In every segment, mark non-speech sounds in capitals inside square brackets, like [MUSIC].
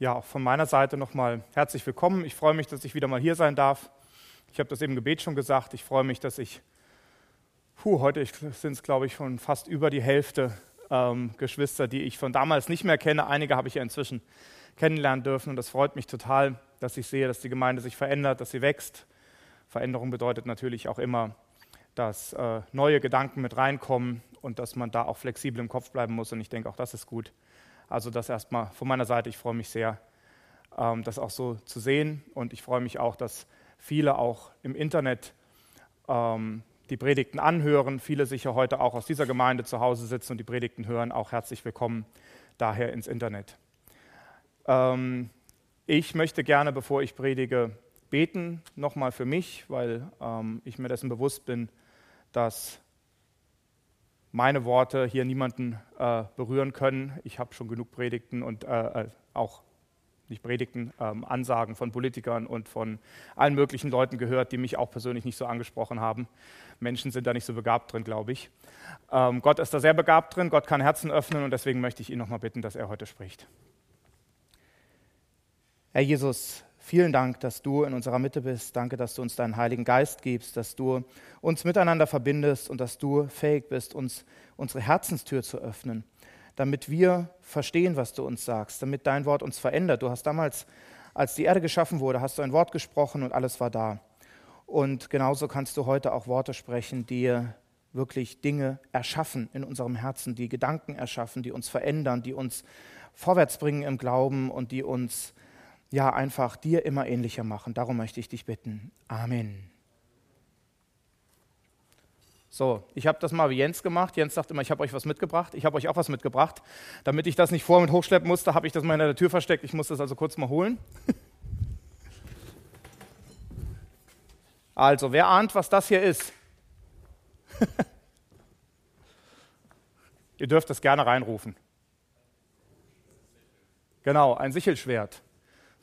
Ja, auch von meiner Seite nochmal herzlich willkommen. Ich freue mich, dass ich wieder mal hier sein darf. Ich habe das im Gebet schon gesagt. Ich freue mich, dass ich, puh, heute sind es, glaube ich, schon fast über die Hälfte ähm, Geschwister, die ich von damals nicht mehr kenne. Einige habe ich ja inzwischen kennenlernen dürfen und das freut mich total, dass ich sehe, dass die Gemeinde sich verändert, dass sie wächst. Veränderung bedeutet natürlich auch immer, dass äh, neue Gedanken mit reinkommen und dass man da auch flexibel im Kopf bleiben muss und ich denke, auch das ist gut. Also das erstmal von meiner Seite. Ich freue mich sehr, ähm, das auch so zu sehen. Und ich freue mich auch, dass viele auch im Internet ähm, die Predigten anhören. Viele sicher heute auch aus dieser Gemeinde zu Hause sitzen und die Predigten hören. Auch herzlich willkommen daher ins Internet. Ähm, ich möchte gerne, bevor ich predige, beten, nochmal für mich, weil ich mir dessen bewusst bin, dass meine Worte hier niemanden äh, berühren können. Ich habe schon genug Predigten und äh, äh, auch nicht Predigten, ähm, Ansagen von Politikern und von allen möglichen Leuten gehört, die mich auch persönlich nicht so angesprochen haben. Menschen sind da nicht so begabt drin, glaube ich. Ähm, Gott ist da sehr begabt drin, Gott kann Herzen öffnen und deswegen möchte ich ihn nochmal bitten, dass er heute spricht. Herr Jesus, Vielen Dank, dass du in unserer Mitte bist. Danke, dass du uns deinen Heiligen Geist gibst, dass du uns miteinander verbindest und dass du fähig bist, uns unsere Herzenstür zu öffnen, damit wir verstehen, was du uns sagst, damit dein Wort uns verändert. Du hast damals, als die Erde geschaffen wurde, hast du ein Wort gesprochen und alles war da. Und genauso kannst du heute auch Worte sprechen, die wirklich Dinge erschaffen in unserem Herzen, die Gedanken erschaffen, die uns verändern, die uns vorwärts bringen im Glauben und die uns ja einfach dir immer ähnlicher machen. Darum möchte ich dich bitten. Amen. So, ich habe das mal wie Jens gemacht. Jens sagt immer, ich habe euch was mitgebracht. Ich habe euch auch was mitgebracht. Damit ich das nicht vor mit hochschleppen musste, habe ich das mal in der Tür versteckt. Ich muss das also kurz mal holen. [LAUGHS] Also, wer ahnt, was das hier ist? [LAUGHS] Ihr dürft es gerne reinrufen. Genau, ein Sichelschwert.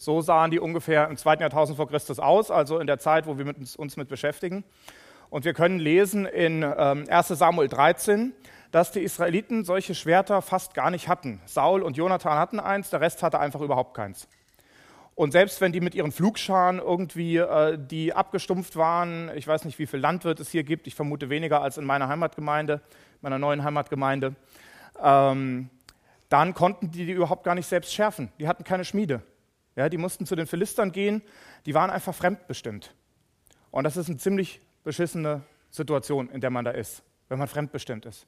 So sahen die ungefähr im zweiten Jahrtausend vor Christus aus, also in der Zeit, wo wir mit uns, uns mit beschäftigen. Und wir können lesen in ähm, 1 Samuel 13, dass die Israeliten solche Schwerter fast gar nicht hatten. Saul und Jonathan hatten eins, der Rest hatte einfach überhaupt keins. Und selbst wenn die mit ihren Flugscharen irgendwie, äh, die abgestumpft waren, ich weiß nicht, wie viel Landwirt es hier gibt, ich vermute weniger als in meiner Heimatgemeinde, meiner neuen Heimatgemeinde, ähm, dann konnten die die überhaupt gar nicht selbst schärfen. Die hatten keine Schmiede. Ja, die mussten zu den Philistern gehen, die waren einfach fremdbestimmt. Und das ist eine ziemlich beschissene Situation, in der man da ist, wenn man fremdbestimmt ist.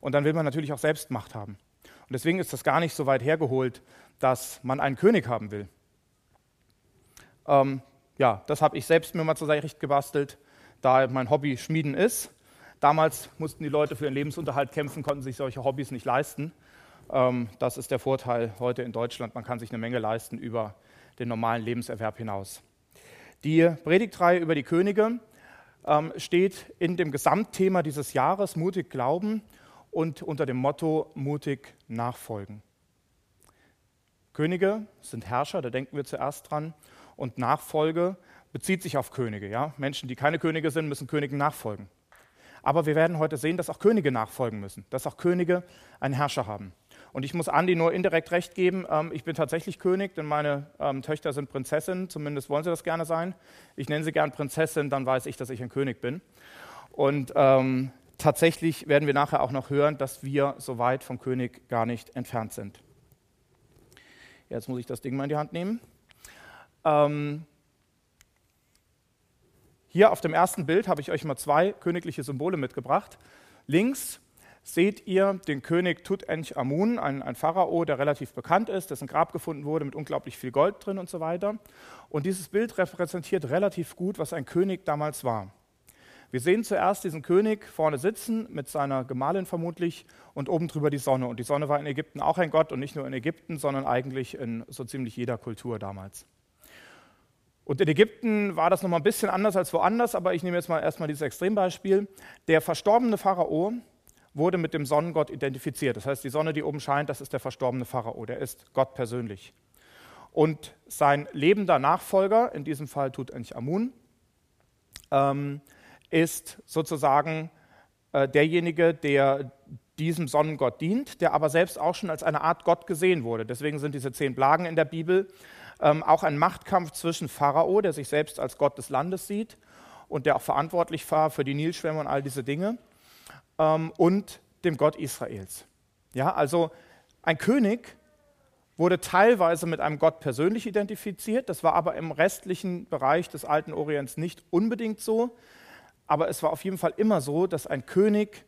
Und dann will man natürlich auch selbst Macht haben. Und deswegen ist das gar nicht so weit hergeholt, dass man einen König haben will. Ähm, ja, das habe ich selbst mir mal zur Recht gebastelt, da mein Hobby Schmieden ist. Damals mussten die Leute für ihren Lebensunterhalt kämpfen, konnten sich solche Hobbys nicht leisten. Ähm, das ist der Vorteil heute in Deutschland. Man kann sich eine Menge leisten über den normalen Lebenserwerb hinaus. Die Predigtreihe über die Könige ähm, steht in dem Gesamtthema dieses Jahres mutig glauben und unter dem Motto mutig nachfolgen. Könige sind Herrscher, da denken wir zuerst dran, und Nachfolge bezieht sich auf Könige. Ja? Menschen, die keine Könige sind, müssen Königen nachfolgen. Aber wir werden heute sehen, dass auch Könige nachfolgen müssen, dass auch Könige einen Herrscher haben. Und ich muss Andi nur indirekt recht geben, ähm, ich bin tatsächlich König, denn meine ähm, Töchter sind Prinzessinnen, zumindest wollen sie das gerne sein. Ich nenne sie gern Prinzessin, dann weiß ich, dass ich ein König bin. Und ähm, tatsächlich werden wir nachher auch noch hören, dass wir so weit vom König gar nicht entfernt sind. Jetzt muss ich das Ding mal in die Hand nehmen. Ähm, hier auf dem ersten Bild habe ich euch mal zwei königliche Symbole mitgebracht. Links seht ihr den König Tutanchamun, ein, ein Pharao, der relativ bekannt ist, dessen Grab gefunden wurde mit unglaublich viel Gold drin und so weiter. Und dieses Bild repräsentiert relativ gut, was ein König damals war. Wir sehen zuerst diesen König vorne sitzen, mit seiner Gemahlin vermutlich, und oben drüber die Sonne. Und die Sonne war in Ägypten auch ein Gott und nicht nur in Ägypten, sondern eigentlich in so ziemlich jeder Kultur damals. Und in Ägypten war das nochmal ein bisschen anders als woanders, aber ich nehme jetzt mal erstmal dieses Extrembeispiel. Der verstorbene Pharao wurde mit dem Sonnengott identifiziert. Das heißt, die Sonne, die oben scheint, das ist der verstorbene Pharao, der ist Gott persönlich. Und sein lebender Nachfolger, in diesem Fall Tutanchamun, ähm, ist sozusagen äh, derjenige, der diesem Sonnengott dient, der aber selbst auch schon als eine Art Gott gesehen wurde. Deswegen sind diese zehn Plagen in der Bibel ähm, auch ein Machtkampf zwischen Pharao, der sich selbst als Gott des Landes sieht und der auch verantwortlich war für die Nilschwämme und all diese Dinge, ähm, und dem Gott Israels. Ja, also ein König wurde teilweise mit einem Gott persönlich identifiziert, das war aber im restlichen Bereich des alten Orients nicht unbedingt so, aber es war auf jeden Fall immer so, dass ein König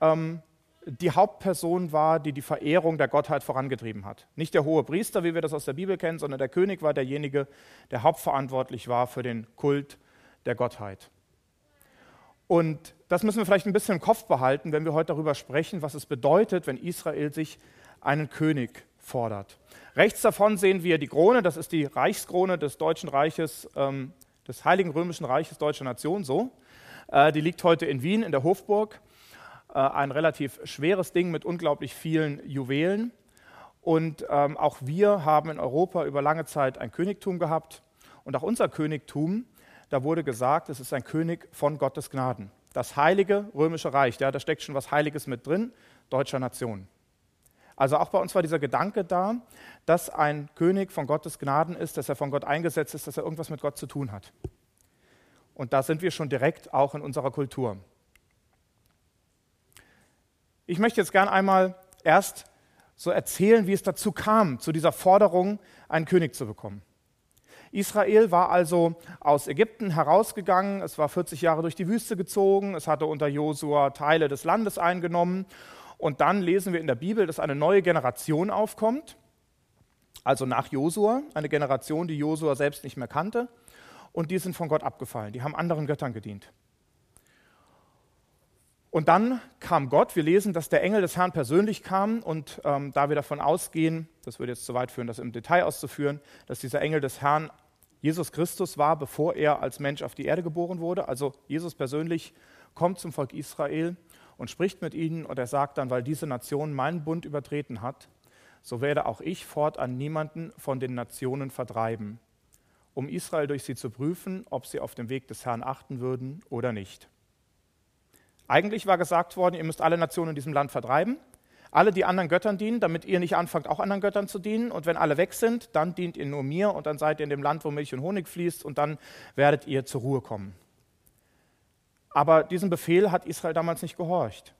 ähm, die Hauptperson war, die die Verehrung der Gottheit vorangetrieben hat. Nicht der hohe Priester, wie wir das aus der Bibel kennen, sondern der König war derjenige, der hauptverantwortlich war für den Kult der Gottheit. Und das müssen wir vielleicht ein bisschen im Kopf behalten, wenn wir heute darüber sprechen, was es bedeutet, wenn Israel sich einen König fordert. Rechts davon sehen wir die Krone, das ist die Reichskrone des Deutschen Reiches, ähm, des Heiligen Römischen Reiches Deutscher Nation, so. Äh, die liegt heute in Wien in der Hofburg. Äh, ein relativ schweres Ding mit unglaublich vielen Juwelen. Und ähm, auch wir haben in Europa über lange Zeit ein Königtum gehabt. Und auch unser Königtum, da wurde gesagt, es ist ein König von Gottes Gnaden. Das heilige römische Reich, ja, da steckt schon was Heiliges mit drin, deutscher Nation. Also auch bei uns war dieser Gedanke da, dass ein König von Gottes Gnaden ist, dass er von Gott eingesetzt ist, dass er irgendwas mit Gott zu tun hat. Und da sind wir schon direkt auch in unserer Kultur. Ich möchte jetzt gern einmal erst so erzählen, wie es dazu kam, zu dieser Forderung, einen König zu bekommen. Israel war also aus Ägypten herausgegangen, es war 40 Jahre durch die Wüste gezogen, es hatte unter Josua Teile des Landes eingenommen. Und dann lesen wir in der Bibel, dass eine neue Generation aufkommt, also nach Josua, eine Generation, die Josua selbst nicht mehr kannte. Und die sind von Gott abgefallen, die haben anderen Göttern gedient. Und dann kam Gott. Wir lesen, dass der Engel des Herrn persönlich kam. Und ähm, da wir davon ausgehen, das würde jetzt zu weit führen, das im Detail auszuführen, dass dieser Engel des Herrn Jesus Christus war, bevor er als Mensch auf die Erde geboren wurde. Also Jesus persönlich kommt zum Volk Israel und spricht mit ihnen. Und er sagt dann, weil diese Nation meinen Bund übertreten hat, so werde auch ich fortan niemanden von den Nationen vertreiben, um Israel durch sie zu prüfen, ob sie auf dem Weg des Herrn achten würden oder nicht. Eigentlich war gesagt worden, ihr müsst alle Nationen in diesem Land vertreiben, alle, die anderen Göttern dienen, damit ihr nicht anfangt, auch anderen Göttern zu dienen. Und wenn alle weg sind, dann dient ihr nur mir und dann seid ihr in dem Land, wo Milch und Honig fließt und dann werdet ihr zur Ruhe kommen. Aber diesem Befehl hat Israel damals nicht gehorcht.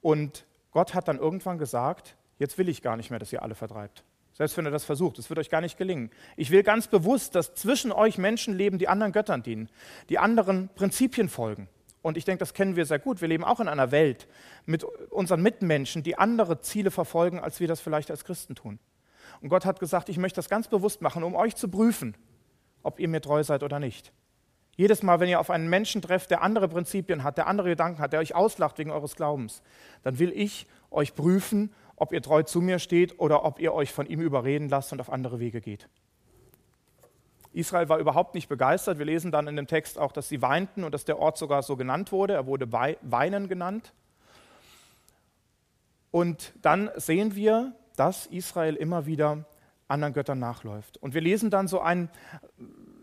Und Gott hat dann irgendwann gesagt, jetzt will ich gar nicht mehr, dass ihr alle vertreibt. Selbst wenn ihr das versucht, es wird euch gar nicht gelingen. Ich will ganz bewusst, dass zwischen euch Menschen leben, die anderen Göttern dienen, die anderen Prinzipien folgen. Und ich denke, das kennen wir sehr gut. Wir leben auch in einer Welt mit unseren Mitmenschen, die andere Ziele verfolgen, als wir das vielleicht als Christen tun. Und Gott hat gesagt, ich möchte das ganz bewusst machen, um euch zu prüfen, ob ihr mir treu seid oder nicht. Jedes Mal, wenn ihr auf einen Menschen trefft, der andere Prinzipien hat, der andere Gedanken hat, der euch auslacht wegen eures Glaubens, dann will ich euch prüfen, ob ihr treu zu mir steht oder ob ihr euch von ihm überreden lasst und auf andere Wege geht. Israel war überhaupt nicht begeistert. Wir lesen dann in dem Text auch, dass sie weinten und dass der Ort sogar so genannt wurde. Er wurde Weinen genannt. Und dann sehen wir, dass Israel immer wieder anderen Göttern nachläuft. Und wir lesen dann so, ein,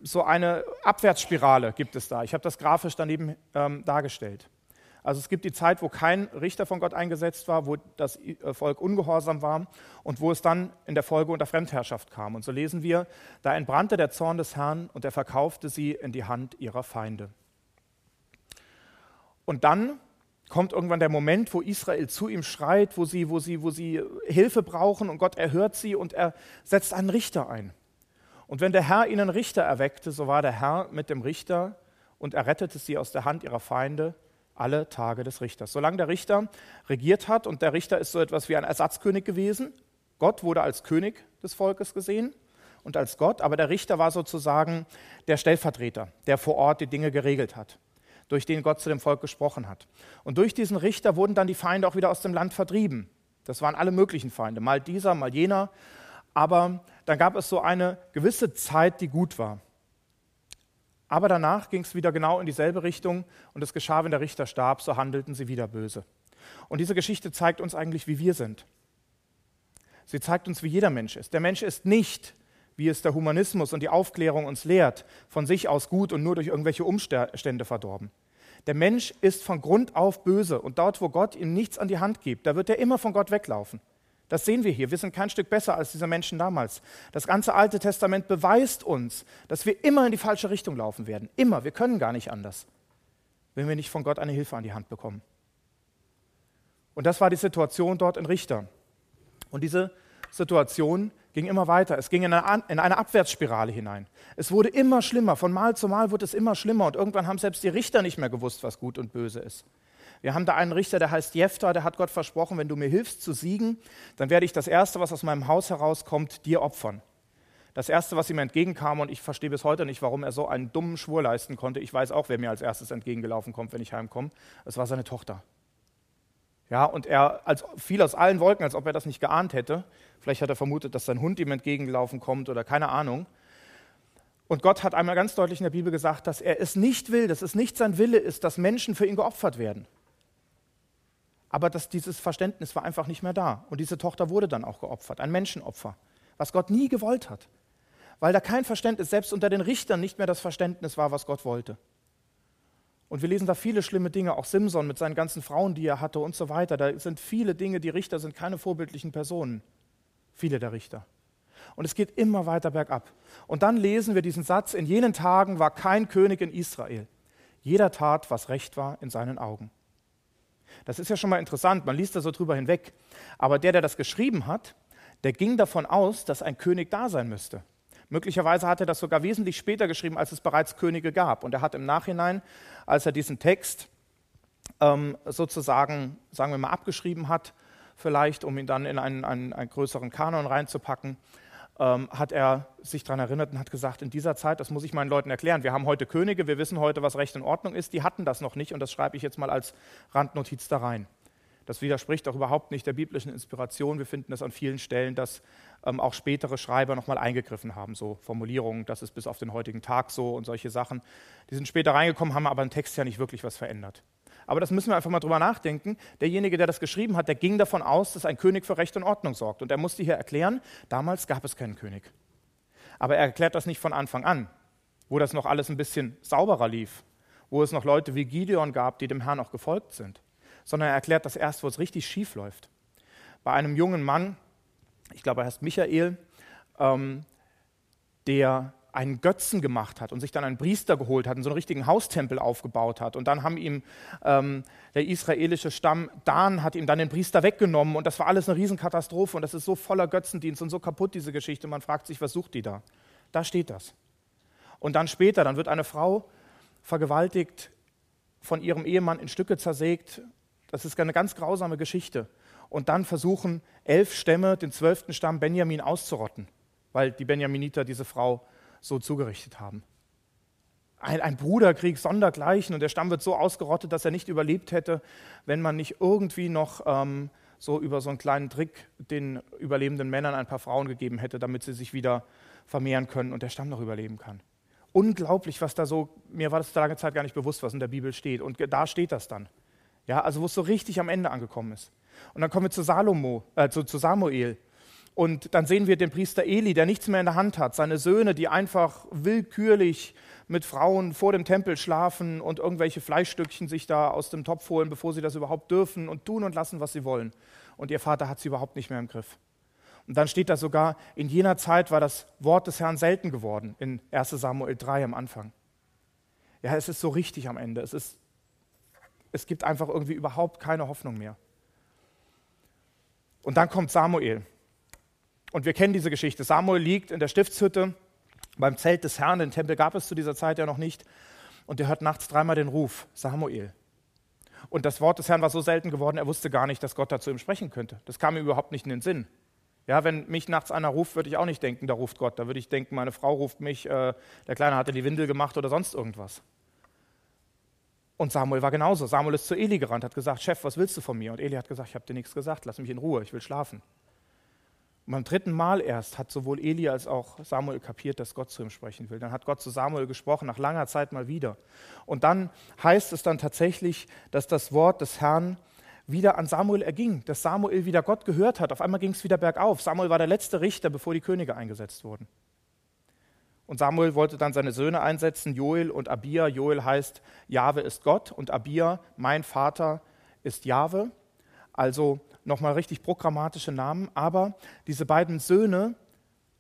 so eine Abwärtsspirale gibt es da. Ich habe das grafisch daneben ähm, dargestellt. Also es gibt die Zeit, wo kein Richter von Gott eingesetzt war, wo das äh, Volk ungehorsam war und wo es dann in der Folge unter Fremdherrschaft kam. Und so lesen wir, da entbrannte der Zorn des Herrn und er verkaufte sie in die Hand ihrer Feinde. Und dann kommt irgendwann der Moment, wo Israel zu ihm schreit, wo sie, wo sie, wo sie Hilfe brauchen und Gott erhört sie und er setzt einen Richter ein. Und wenn der Herr ihnen Richter erweckte, so war der Herr mit dem Richter und er rettete sie aus der Hand ihrer Feinde alle Tage des Richters. Solange der Richter regiert hat, und der Richter ist so etwas wie ein Ersatzkönig gewesen, Gott wurde als König des Volkes gesehen und als Gott, aber der Richter war sozusagen der Stellvertreter, der vor Ort die Dinge geregelt hat, durch den Gott zu dem Volk gesprochen hat. Und durch diesen Richter wurden dann die Feinde auch wieder aus dem Land vertrieben. Das waren alle möglichen Feinde, mal dieser, mal jener. Aber dann gab es so eine gewisse Zeit, die gut war. Aber danach ging es wieder genau in dieselbe Richtung und es geschah, wenn der Richter starb, so handelten sie wieder böse. Und diese Geschichte zeigt uns eigentlich, wie wir sind. Sie zeigt uns, wie jeder Mensch ist. Der Mensch ist nicht, wie es der Humanismus und die Aufklärung uns lehrt, von sich aus gut und nur durch irgendwelche Umstände verdorben. Der Mensch ist von Grund auf böse und dort, wo Gott ihm nichts an die Hand gibt, da wird er immer von Gott weglaufen. Das sehen wir hier. Wir sind kein Stück besser als diese Menschen damals. Das ganze Alte Testament beweist uns, dass wir immer in die falsche Richtung laufen werden. Immer. Wir können gar nicht anders, wenn wir nicht von Gott eine Hilfe an die Hand bekommen. Und das war die Situation dort in Richter. Und diese Situation ging immer weiter. Es ging in eine, in eine, Abwärtsspirale hinein. Es wurde immer schlimmer. Von Mal zu Mal wurde es immer schlimmer. Und irgendwann haben selbst die Richter nicht mehr gewusst, was gut und böse ist. Wir haben da einen Richter, der heißt Jephtha, der hat Gott versprochen, wenn du mir hilfst zu siegen, dann werde ich das Erste, was aus meinem Haus herauskommt, dir opfern. Das Erste, was ihm entgegenkam, und ich verstehe bis heute nicht, warum er so einen dummen Schwur leisten konnte, ich weiß auch, wer mir als erstes entgegengelaufen kommt, wenn ich heimkomme, es war seine Tochter. Ja, und er als, fiel aus allen Wolken, als ob er das nicht geahnt hätte. Vielleicht hat er vermutet, dass sein Hund ihm entgegengelaufen kommt oder keine Ahnung. Und Gott hat einmal ganz deutlich in der Bibel gesagt, dass er es nicht will, dass es nicht sein Wille ist, dass Menschen für ihn geopfert werden. Aber dass dieses Verständnis war einfach nicht mehr da. Und diese Tochter wurde dann auch geopfert, ein Menschenopfer, was Gott nie gewollt hat. Weil da kein Verständnis, selbst unter den Richtern nicht mehr das Verständnis war, was Gott wollte. Und wir lesen da viele schlimme Dinge, auch Simson mit seinen ganzen Frauen, die er hatte und so weiter. Da sind viele Dinge, die Richter sind keine vorbildlichen Personen. Viele der Richter. Und es geht immer weiter bergab. Und dann lesen wir diesen Satz, in jenen Tagen war kein König in Israel. Jeder tat, was recht war in seinen Augen. Das ist ja schon mal interessant, man liest da so drüber hinweg. Aber der, der das geschrieben hat, der ging davon aus, dass ein König da sein müsste. Möglicherweise hat er das sogar wesentlich später geschrieben, als es bereits Könige gab. Und er hat im Nachhinein, als er diesen Text ähm, sozusagen, sagen wir mal, abgeschrieben hat, vielleicht, um ihn dann in einen, einen, einen größeren Kanon reinzupacken, ähm, hat er sich daran erinnert und hat gesagt, in dieser Zeit, das muss ich meinen Leuten erklären, wir haben heute Könige, wir wissen heute, was Recht in Ordnung ist, die hatten das noch nicht und das schreibe ich jetzt mal als Randnotiz da rein. Das widerspricht auch überhaupt nicht der biblischen Inspiration. Wir finden das an vielen Stellen, dass ähm, auch spätere Schreiber nochmal eingegriffen haben, so Formulierungen, das ist bis auf den heutigen Tag so und solche Sachen. Die sind später reingekommen, haben aber im Text ja nicht wirklich was verändert. Aber das müssen wir einfach mal drüber nachdenken. Derjenige, der das geschrieben hat, der ging davon aus, dass ein König für Recht und Ordnung sorgt. Und er musste hier erklären, damals gab es keinen König. Aber er erklärt das nicht von Anfang an, wo das noch alles ein bisschen sauberer lief, wo es noch Leute wie Gideon gab, die dem Herrn auch gefolgt sind sondern er erklärt das erst, wo es richtig schief läuft. Bei einem jungen Mann, ich glaube, er heißt Michael, ähm, der einen Götzen gemacht hat und sich dann einen Priester geholt hat und so einen richtigen Haustempel aufgebaut hat. Und dann haben ihm ähm, der israelische Stamm Dan hat ihm dann den Priester weggenommen und das war alles eine Riesenkatastrophe und das ist so voller Götzendienst und so kaputt, diese Geschichte. Man fragt sich, was sucht die da? Da steht das. Und dann später, dann wird eine Frau vergewaltigt, von ihrem Ehemann in Stücke zersägt das ist eine ganz grausame Geschichte. Und dann versuchen elf Stämme, den zwölften Stamm Benjamin auszurotten, weil die Benjaminiter diese Frau so zugerichtet haben. Ein, ein Bruderkrieg sondergleichen und der Stamm wird so ausgerottet, dass er nicht überlebt hätte, wenn man nicht irgendwie noch ähm, so über so einen kleinen Trick den überlebenden Männern ein paar Frauen gegeben hätte, damit sie sich wieder vermehren können und der Stamm noch überleben kann. Unglaublich, was da so, mir war das lange Zeit gar nicht bewusst, was in der Bibel steht. Und da steht das dann. Ja, also wo es so richtig am Ende angekommen ist. Und dann kommen wir zu, Salomo, äh, zu, zu Samuel. Und dann sehen wir den Priester Eli, der nichts mehr in der Hand hat. Seine Söhne, die einfach willkürlich mit Frauen vor dem Tempel schlafen und irgendwelche Fleischstückchen sich da aus dem Topf holen, bevor sie das überhaupt dürfen und tun und lassen, was sie wollen. Und ihr Vater hat sie überhaupt nicht mehr im Griff. Und dann steht da sogar, in jener Zeit war das Wort des Herrn selten geworden, in 1 Samuel 3 am Anfang. Ja, es ist so richtig am Ende. Es ist es gibt einfach irgendwie überhaupt keine Hoffnung mehr. Und dann kommt Samuel. Und wir kennen diese Geschichte. Samuel liegt in der Stiftshütte beim Zelt des Herrn. Den Tempel gab es zu dieser Zeit ja noch nicht. Und er hört nachts dreimal den Ruf, Samuel. Und das Wort des Herrn war so selten geworden, er wusste gar nicht, dass Gott dazu ihm sprechen könnte. Das kam ihm überhaupt nicht in den Sinn. Ja, wenn mich nachts einer ruft, würde ich auch nicht denken, da ruft Gott. Da würde ich denken, meine Frau ruft mich, äh, der Kleine hatte die Windel gemacht oder sonst irgendwas. Und Samuel war genauso. Samuel ist zu Eli gerannt, hat gesagt, Chef, was willst du von mir? Und Eli hat gesagt, ich habe dir nichts gesagt, lass mich in Ruhe, ich will schlafen. Und beim dritten Mal erst hat sowohl Eli als auch Samuel kapiert, dass Gott zu ihm sprechen will. Dann hat Gott zu Samuel gesprochen, nach langer Zeit mal wieder. Und dann heißt es dann tatsächlich, dass das Wort des Herrn wieder an Samuel erging, dass Samuel wieder Gott gehört hat. Auf einmal ging es wieder bergauf. Samuel war der letzte Richter, bevor die Könige eingesetzt wurden. Und Samuel wollte dann seine Söhne einsetzen, Joel und Abia. Joel heißt, Jahwe ist Gott und Abia, mein Vater, ist Jahwe. Also nochmal richtig programmatische Namen. Aber diese beiden Söhne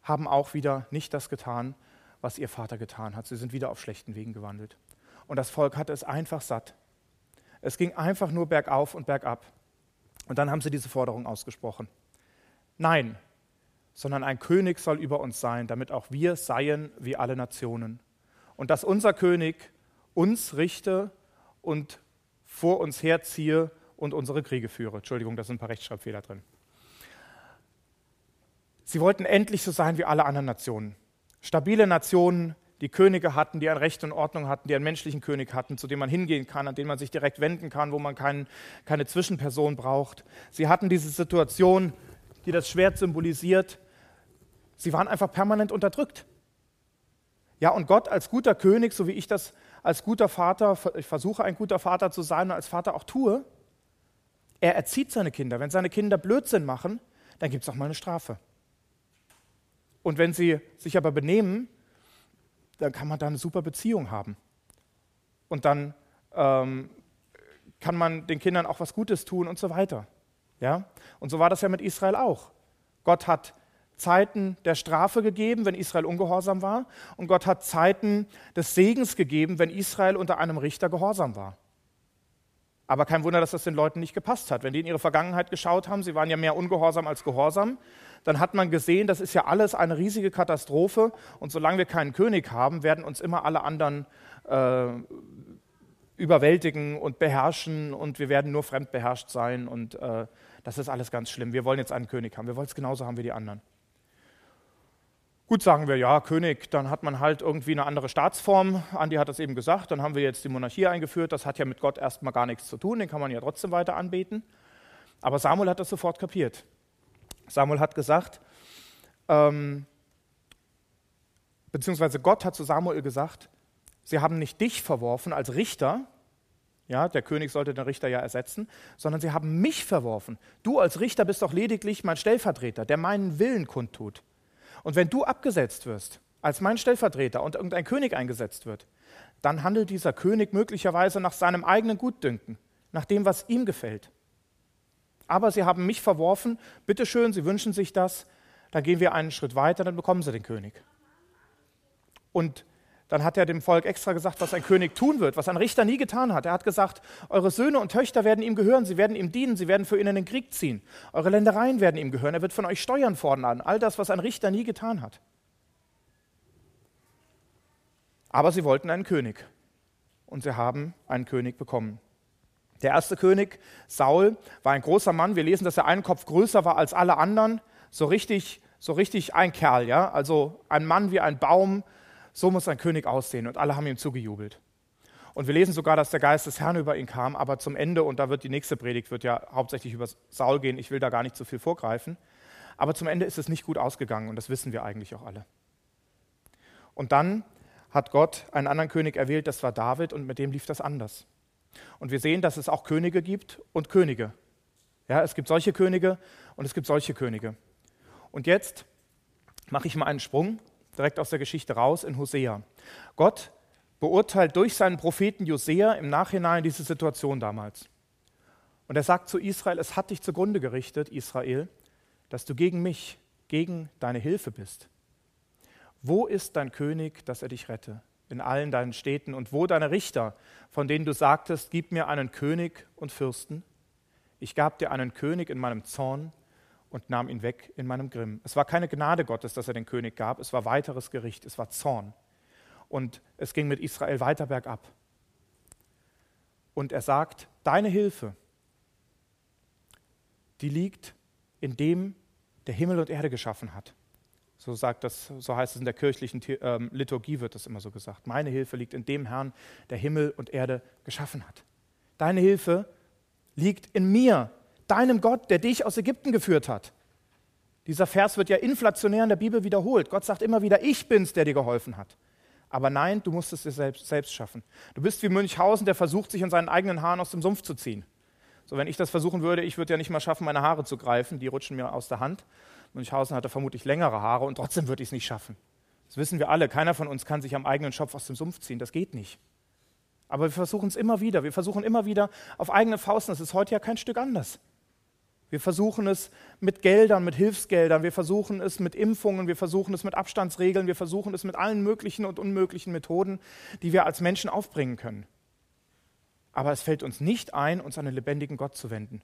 haben auch wieder nicht das getan, was ihr Vater getan hat. Sie sind wieder auf schlechten Wegen gewandelt. Und das Volk hatte es einfach satt. Es ging einfach nur bergauf und bergab. Und dann haben sie diese Forderung ausgesprochen. Nein, sondern ein König soll über uns sein, damit auch wir seien wie alle Nationen. Und dass unser König uns richte und vor uns herziehe und unsere Kriege führe. Entschuldigung, da sind ein paar Rechtschreibfehler drin. Sie wollten endlich so sein wie alle anderen Nationen. Stabile Nationen, die Könige hatten, die ein Recht und Ordnung hatten, die einen menschlichen König hatten, zu dem man hingehen kann, an den man sich direkt wenden kann, wo man kein, keine Zwischenperson braucht. Sie hatten diese Situation, die das Schwert symbolisiert. Sie waren einfach permanent unterdrückt. Ja, und Gott als guter König, so wie ich das als guter Vater, ich versuche ein guter Vater zu sein und als Vater auch tue, er erzieht seine Kinder. Wenn seine Kinder Blödsinn machen, dann gibt es auch mal eine Strafe. Und wenn sie sich aber benehmen, dann kann man da eine super Beziehung haben. Und dann ähm, kann man den Kindern auch was Gutes tun und so weiter. Ja? Und so war das ja mit Israel auch. Gott hat Zeiten der Strafe gegeben, wenn Israel ungehorsam war, und Gott hat Zeiten des Segens gegeben, wenn Israel unter einem Richter gehorsam war. Aber kein Wunder, dass das den Leuten nicht gepasst hat. Wenn die in ihre Vergangenheit geschaut haben, sie waren ja mehr ungehorsam als gehorsam, dann hat man gesehen, das ist ja alles eine riesige Katastrophe. Und solange wir keinen König haben, werden uns immer alle anderen äh, überwältigen und beherrschen und wir werden nur fremdbeherrscht sein. Und äh, das ist alles ganz schlimm. Wir wollen jetzt einen König haben. Wir wollen es genauso haben wie die anderen. Gut, sagen wir, ja, König, dann hat man halt irgendwie eine andere Staatsform. Andi hat das eben gesagt, dann haben wir jetzt die Monarchie eingeführt. Das hat ja mit Gott erstmal gar nichts zu tun, den kann man ja trotzdem weiter anbeten. Aber Samuel hat das sofort kapiert. Samuel hat gesagt, ähm, beziehungsweise Gott hat zu Samuel gesagt, sie haben nicht dich verworfen als Richter, ja, der König sollte den Richter ja ersetzen, sondern sie haben mich verworfen. Du als Richter bist doch lediglich mein Stellvertreter, der meinen Willen kundtut. Und wenn du abgesetzt wirst als mein Stellvertreter und irgendein König eingesetzt wird, dann handelt dieser König möglicherweise nach seinem eigenen Gutdünken, nach dem, was ihm gefällt. Aber sie haben mich verworfen, bitteschön, sie wünschen sich das, dann gehen wir einen Schritt weiter, dann bekommen sie den König. Und dann hat er dem Volk extra gesagt, was ein König tun wird, was ein Richter nie getan hat. Er hat gesagt, eure Söhne und Töchter werden ihm gehören, sie werden ihm dienen, sie werden für ihn in den Krieg ziehen. Eure Ländereien werden ihm gehören, er wird von euch Steuern fordern, all das, was ein Richter nie getan hat. Aber sie wollten einen König und sie haben einen König bekommen. Der erste König, Saul, war ein großer Mann. Wir lesen, dass er einen Kopf größer war als alle anderen. So richtig, so richtig ein Kerl, ja. Also ein Mann wie ein Baum, so muss ein König aussehen. Und alle haben ihm zugejubelt. Und wir lesen sogar, dass der Geist des Herrn über ihn kam, aber zum Ende, und da wird die nächste Predigt, wird ja hauptsächlich über Saul gehen, ich will da gar nicht zu viel vorgreifen, aber zum Ende ist es nicht gut ausgegangen und das wissen wir eigentlich auch alle. Und dann hat Gott einen anderen König erwählt, das war David, und mit dem lief das anders. Und wir sehen, dass es auch Könige gibt und Könige. Ja, es gibt solche Könige und es gibt solche Könige. Und jetzt mache ich mal einen Sprung direkt aus der Geschichte raus in Hosea. Gott beurteilt durch seinen Propheten Josea im Nachhinein diese Situation damals. Und er sagt zu Israel, es hat dich zugrunde gerichtet, Israel, dass du gegen mich, gegen deine Hilfe bist. Wo ist dein König, dass er dich rette? In allen deinen Städten. Und wo deine Richter, von denen du sagtest, gib mir einen König und Fürsten? Ich gab dir einen König in meinem Zorn und nahm ihn weg in meinem Grimm. Es war keine Gnade Gottes, dass er den König gab, es war weiteres Gericht, es war Zorn. Und es ging mit Israel weiter bergab. Und er sagt, deine Hilfe, die liegt in dem, der Himmel und Erde geschaffen hat. So sagt das, so heißt es in der kirchlichen ähm, Liturgie wird das immer so gesagt. Meine Hilfe liegt in dem Herrn, der Himmel und Erde geschaffen hat. Deine Hilfe liegt in mir, deinem Gott, der dich aus Ägypten geführt hat. Dieser Vers wird ja inflationär in der Bibel wiederholt. Gott sagt immer wieder, ich bin's, der dir geholfen hat. Aber nein, du musst es dir selbst, selbst schaffen. Du bist wie Münchhausen, der versucht, sich in seinen eigenen Haaren aus dem Sumpf zu ziehen. So, wenn ich das versuchen würde, ich würde ja nicht mal schaffen, meine Haare zu greifen, die rutschen mir aus der Hand. Münchhausen hatte vermutlich längere Haare und trotzdem würde ich es nicht schaffen. Das wissen wir alle. Keiner von uns kann sich am eigenen Schopf aus dem Sumpf ziehen. Das geht nicht. Aber wir versuchen es immer wieder. Wir versuchen immer wieder auf eigene Faust. Das ist heute ja kein Stück anders. Wir versuchen es mit Geldern, mit Hilfsgeldern, wir versuchen es mit Impfungen, wir versuchen es mit Abstandsregeln, wir versuchen es mit allen möglichen und unmöglichen Methoden, die wir als Menschen aufbringen können. Aber es fällt uns nicht ein, uns an den lebendigen Gott zu wenden,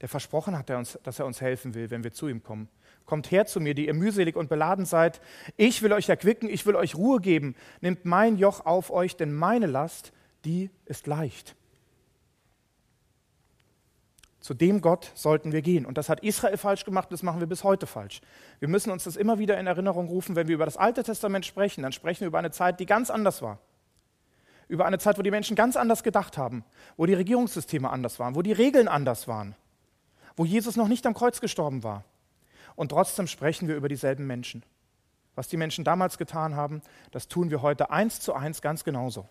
der versprochen hat, dass er uns helfen will, wenn wir zu ihm kommen. Kommt her zu mir, die ihr mühselig und beladen seid. Ich will euch erquicken, ich will euch Ruhe geben. Nehmt mein Joch auf euch, denn meine Last, die ist leicht. Zu dem Gott sollten wir gehen. Und das hat Israel falsch gemacht, das machen wir bis heute falsch. Wir müssen uns das immer wieder in Erinnerung rufen, wenn wir über das Alte Testament sprechen, dann sprechen wir über eine Zeit, die ganz anders war. Über eine Zeit, wo die Menschen ganz anders gedacht haben, wo die Regierungssysteme anders waren, wo die Regeln anders waren, wo Jesus noch nicht am Kreuz gestorben war. Und trotzdem sprechen wir über dieselben Menschen. Was die Menschen damals getan haben, das tun wir heute eins zu eins ganz genauso.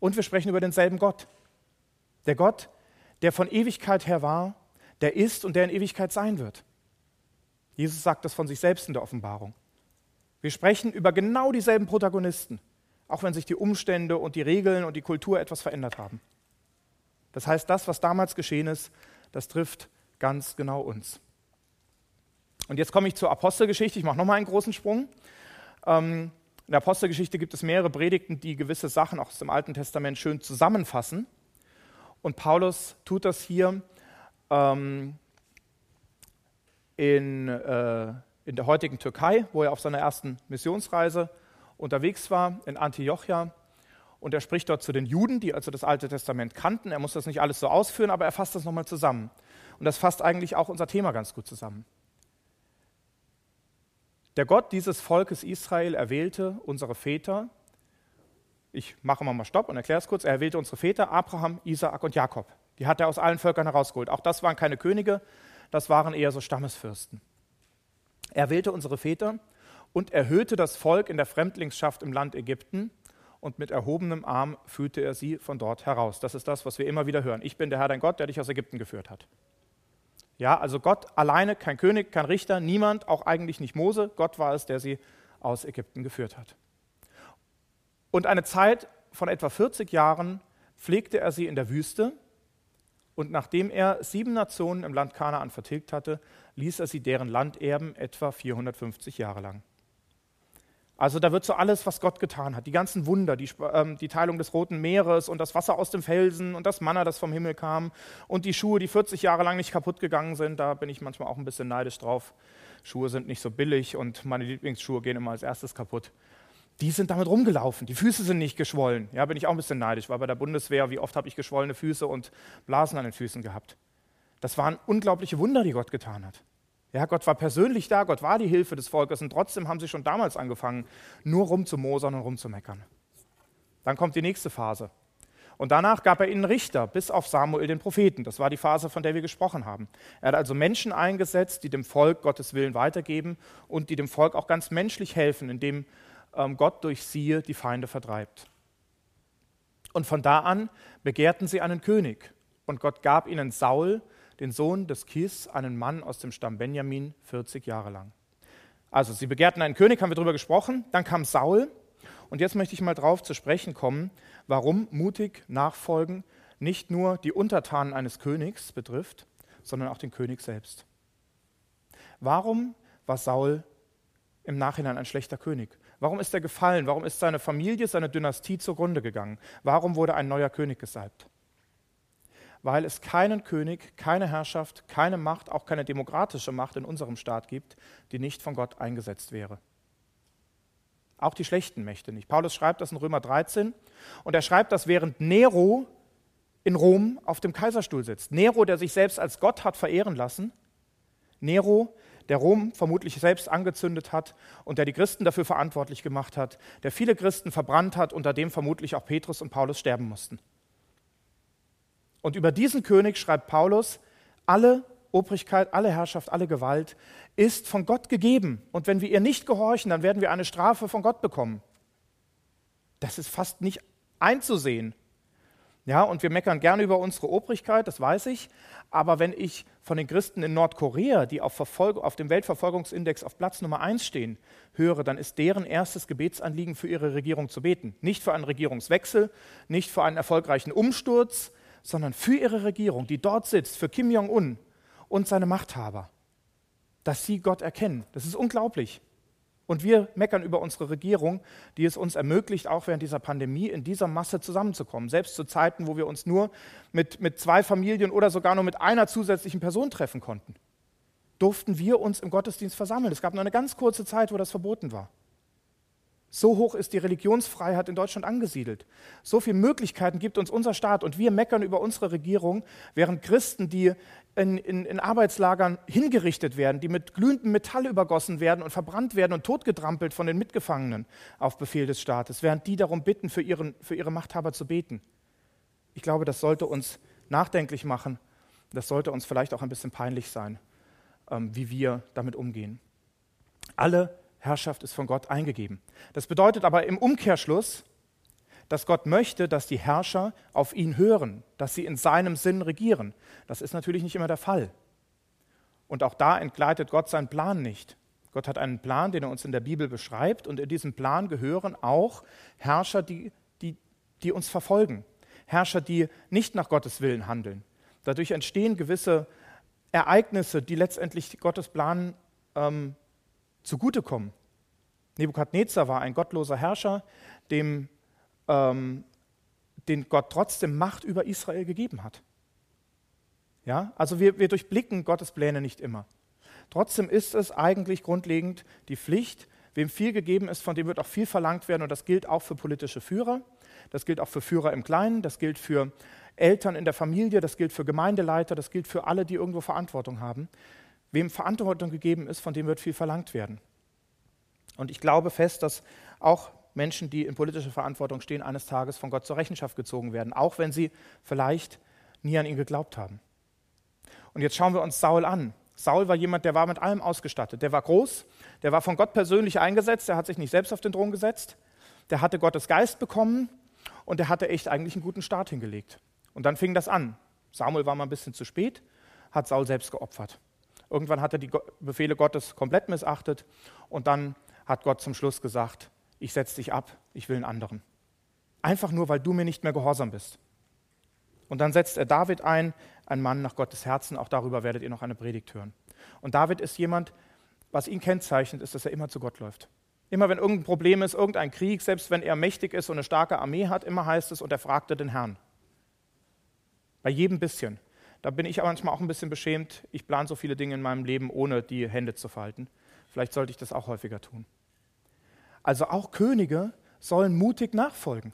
Und wir sprechen über denselben Gott. Der Gott, der von Ewigkeit her war, der ist und der in Ewigkeit sein wird. Jesus sagt das von sich selbst in der Offenbarung. Wir sprechen über genau dieselben Protagonisten, auch wenn sich die Umstände und die Regeln und die Kultur etwas verändert haben. Das heißt, das, was damals geschehen ist, das trifft ganz genau uns. Und jetzt komme ich zur Apostelgeschichte. Ich mache nochmal einen großen Sprung. Ähm, in der Apostelgeschichte gibt es mehrere Predigten, die gewisse Sachen auch aus dem Alten Testament schön zusammenfassen. Und Paulus tut das hier ähm, in, äh, in der heutigen Türkei, wo er auf seiner ersten Missionsreise unterwegs war, in Antiochia. Und er spricht dort zu den Juden, die also das Alte Testament kannten. Er muss das nicht alles so ausführen, aber er fasst das nochmal zusammen. Und das fasst eigentlich auch unser Thema ganz gut zusammen. Der Gott dieses Volkes Israel erwählte unsere Väter ich mache mal Stopp und erkläre es kurz. Er erwählte unsere Väter, Abraham, Isaak und Jakob. Die hat er aus allen Völkern herausgeholt. Auch das waren keine Könige, das waren eher so Stammesfürsten. Er wählte unsere Väter und erhöhte das Volk in der Fremdlingsschaft im Land Ägypten und mit erhobenem Arm führte er sie von dort heraus. Das ist das, was wir immer wieder hören. Ich bin der Herr dein Gott, der dich aus Ägypten geführt hat. Ja, also Gott alleine, kein König, kein Richter, niemand, auch eigentlich nicht Mose. Gott war es, der sie aus Ägypten geführt hat. Und eine Zeit von etwa 40 Jahren pflegte er sie in der Wüste. Und nachdem er sieben Nationen im Land Kanaan vertilgt hatte, ließ er sie deren Land erben, etwa 450 Jahre lang. Also da wird so alles, was Gott getan hat, die ganzen Wunder, die, äh, die, Teilung des Roten Meeres und das Wasser aus dem Felsen und das Manna, das vom Himmel kam und die Schuhe, die 40 Jahre lang nicht kaputt gegangen sind, da bin ich manchmal auch ein bisschen neidisch drauf. Schuhe sind nicht so billig und meine Lieblingsschuhe gehen immer als erstes kaputt die sind damit rumgelaufen. Die Füße sind nicht geschwollen. Ja, bin ich auch ein bisschen neidisch, weil bei der Bundeswehr, wie oft habe ich geschwollene Füße und Blasen an den Füßen gehabt. Das waren unglaubliche Wunder, die Gott getan hat. Ja, Gott war persönlich da, Gott war die Hilfe des Volkes und trotzdem haben sie schon damals angefangen, nur rumzumosern und rumzumeckern. Dann kommt die nächste Phase. Und danach gab er ihnen Richter, bis auf Samuel den Propheten. Das war die Phase, von der wir gesprochen haben. Er hat also Menschen eingesetzt, die dem Volk Gottes Willen weitergeben und die dem Volk auch ganz menschlich helfen, indem Gott durch sie die Feinde vertreibt. Und von da an begehrten sie einen König. Und Gott gab ihnen Saul, den Sohn des Kis, einen Mann aus dem Stamm Benjamin, 40 Jahre lang. Also, sie begehrten einen König, haben wir darüber gesprochen. Dann kam Saul. Und jetzt möchte ich mal drauf zu sprechen kommen, warum mutig nachfolgen nicht nur die Untertanen eines Königs betrifft, sondern auch den König selbst. Warum war Saul im Nachhinein ein schlechter König? Warum ist er gefallen? Warum ist seine Familie, seine Dynastie zugrunde gegangen? Warum wurde ein neuer König gesalbt? Weil es keinen König, keine Herrschaft, keine Macht, auch keine demokratische Macht in unserem Staat gibt, die nicht von Gott eingesetzt wäre. Auch die schlechten Mächte nicht. Paulus schreibt das in Römer 13 und er schreibt das, während Nero in Rom auf dem Kaiserstuhl sitzt. Nero, der sich selbst als Gott hat verehren lassen. Nero, der Rom vermutlich selbst angezündet hat und der die Christen dafür verantwortlich gemacht hat, der viele Christen verbrannt hat, unter dem vermutlich auch Petrus und Paulus sterben mussten. Und über diesen König schreibt Paulus, alle Obrigkeit, alle Herrschaft, alle Gewalt ist von Gott gegeben. Und wenn wir ihr nicht gehorchen, dann werden wir eine Strafe von Gott bekommen. Das ist fast nicht einzusehen. Ja, und wir meckern gerne über unsere Obrigkeit, das weiß ich. Aber wenn ich von den Christen in Nordkorea, die auf, auf, dem Weltverfolgungsindex auf Platz Nummer 1 stehen, höre, dann ist deren erstes Gebetsanliegen für ihre Regierung zu beten. Nicht für einen Regierungswechsel, nicht für einen erfolgreichen Umsturz, sondern für ihre Regierung, die dort sitzt, für Kim Jong-un und seine Machthaber. Dass sie Gott erkennen. Das ist unglaublich. Und wir meckern über unsere Regierung, die es uns ermöglicht, auch während dieser Pandemie in dieser Masse zusammenzukommen. Selbst zu Zeiten, wo wir uns nur mit, mit zwei Familien oder sogar nur mit einer zusätzlichen Person treffen konnten, durften wir uns im Gottesdienst versammeln. Es gab nur eine ganz kurze Zeit, wo das verboten war. So hoch ist die Religionsfreiheit in Deutschland angesiedelt. So viele Möglichkeiten gibt uns unser Staat und wir meckern über unsere Regierung, während Christen, die in, in, in, Arbeitslagern hingerichtet werden, die mit glühendem Metall übergossen werden und verbrannt werden und totgetrampelt von den Mitgefangenen auf Befehl des Staates, während die darum bitten, für, ihren, für ihre Machthaber zu beten. Ich glaube, das sollte uns nachdenklich machen. Das sollte uns vielleicht auch ein bisschen peinlich sein, ähm, wie wir damit umgehen. Alle Herrschaft ist von Gott eingegeben. Das bedeutet aber im Umkehrschluss, dass Gott möchte, dass die Herrscher auf ihn hören, dass sie in seinem Sinn regieren. Das ist natürlich nicht immer der Fall. Und auch da entgleitet Gott seinen Plan nicht. Gott hat einen Plan, den er uns in der Bibel beschreibt, und in diesem Plan gehören auch Herrscher, die, die, die uns verfolgen. Herrscher, die nicht nach Gottes Willen handeln. Dadurch entstehen gewisse Ereignisse, die letztendlich Gottes Plan ähm, zugutekommen. Nebukadnezar war ein gottloser Herrscher, dem, ähm, den Gott trotzdem Macht über Israel gegeben hat. Ja, also wir, wir durchblicken Gottes Pläne nicht immer. Trotzdem ist es eigentlich grundlegend die Pflicht, wem viel gegeben ist, von dem wird auch viel verlangt werden. Und das gilt auch für politische Führer, das gilt auch für Führer im Kleinen, das gilt für Eltern in der Familie, das gilt für Gemeindeleiter, das gilt für alle, die irgendwo Verantwortung haben. Wem Verantwortung gegeben ist, von dem wird viel verlangt werden. Und ich glaube fest, dass auch Menschen, die in politischer Verantwortung stehen, eines Tages von Gott zur Rechenschaft gezogen werden, auch wenn sie vielleicht nie an ihn geglaubt haben. Und jetzt schauen wir uns Saul an. Saul war jemand, der war mit allem ausgestattet. Der war groß, der war von Gott persönlich eingesetzt, der hat sich nicht selbst auf den Thron gesetzt, der hatte Gottes Geist bekommen und der hatte echt eigentlich einen guten Start hingelegt. Und dann fing das an. Samuel war mal ein bisschen zu spät, hat Saul selbst geopfert. Irgendwann hat er die Befehle Gottes komplett missachtet und dann hat Gott zum Schluss gesagt, ich setze dich ab, ich will einen anderen. Einfach nur, weil du mir nicht mehr gehorsam bist. Und dann setzt er David ein, ein Mann nach Gottes Herzen, auch darüber werdet ihr noch eine Predigt hören. Und David ist jemand, was ihn kennzeichnet, ist, dass er immer zu Gott läuft. Immer wenn irgendein Problem ist, irgendein Krieg, selbst wenn er mächtig ist und eine starke Armee hat, immer heißt es, und er fragte den Herrn. Bei jedem bisschen. Da bin ich manchmal auch ein bisschen beschämt. Ich plane so viele Dinge in meinem Leben, ohne die Hände zu falten. Vielleicht sollte ich das auch häufiger tun. Also auch Könige sollen mutig nachfolgen.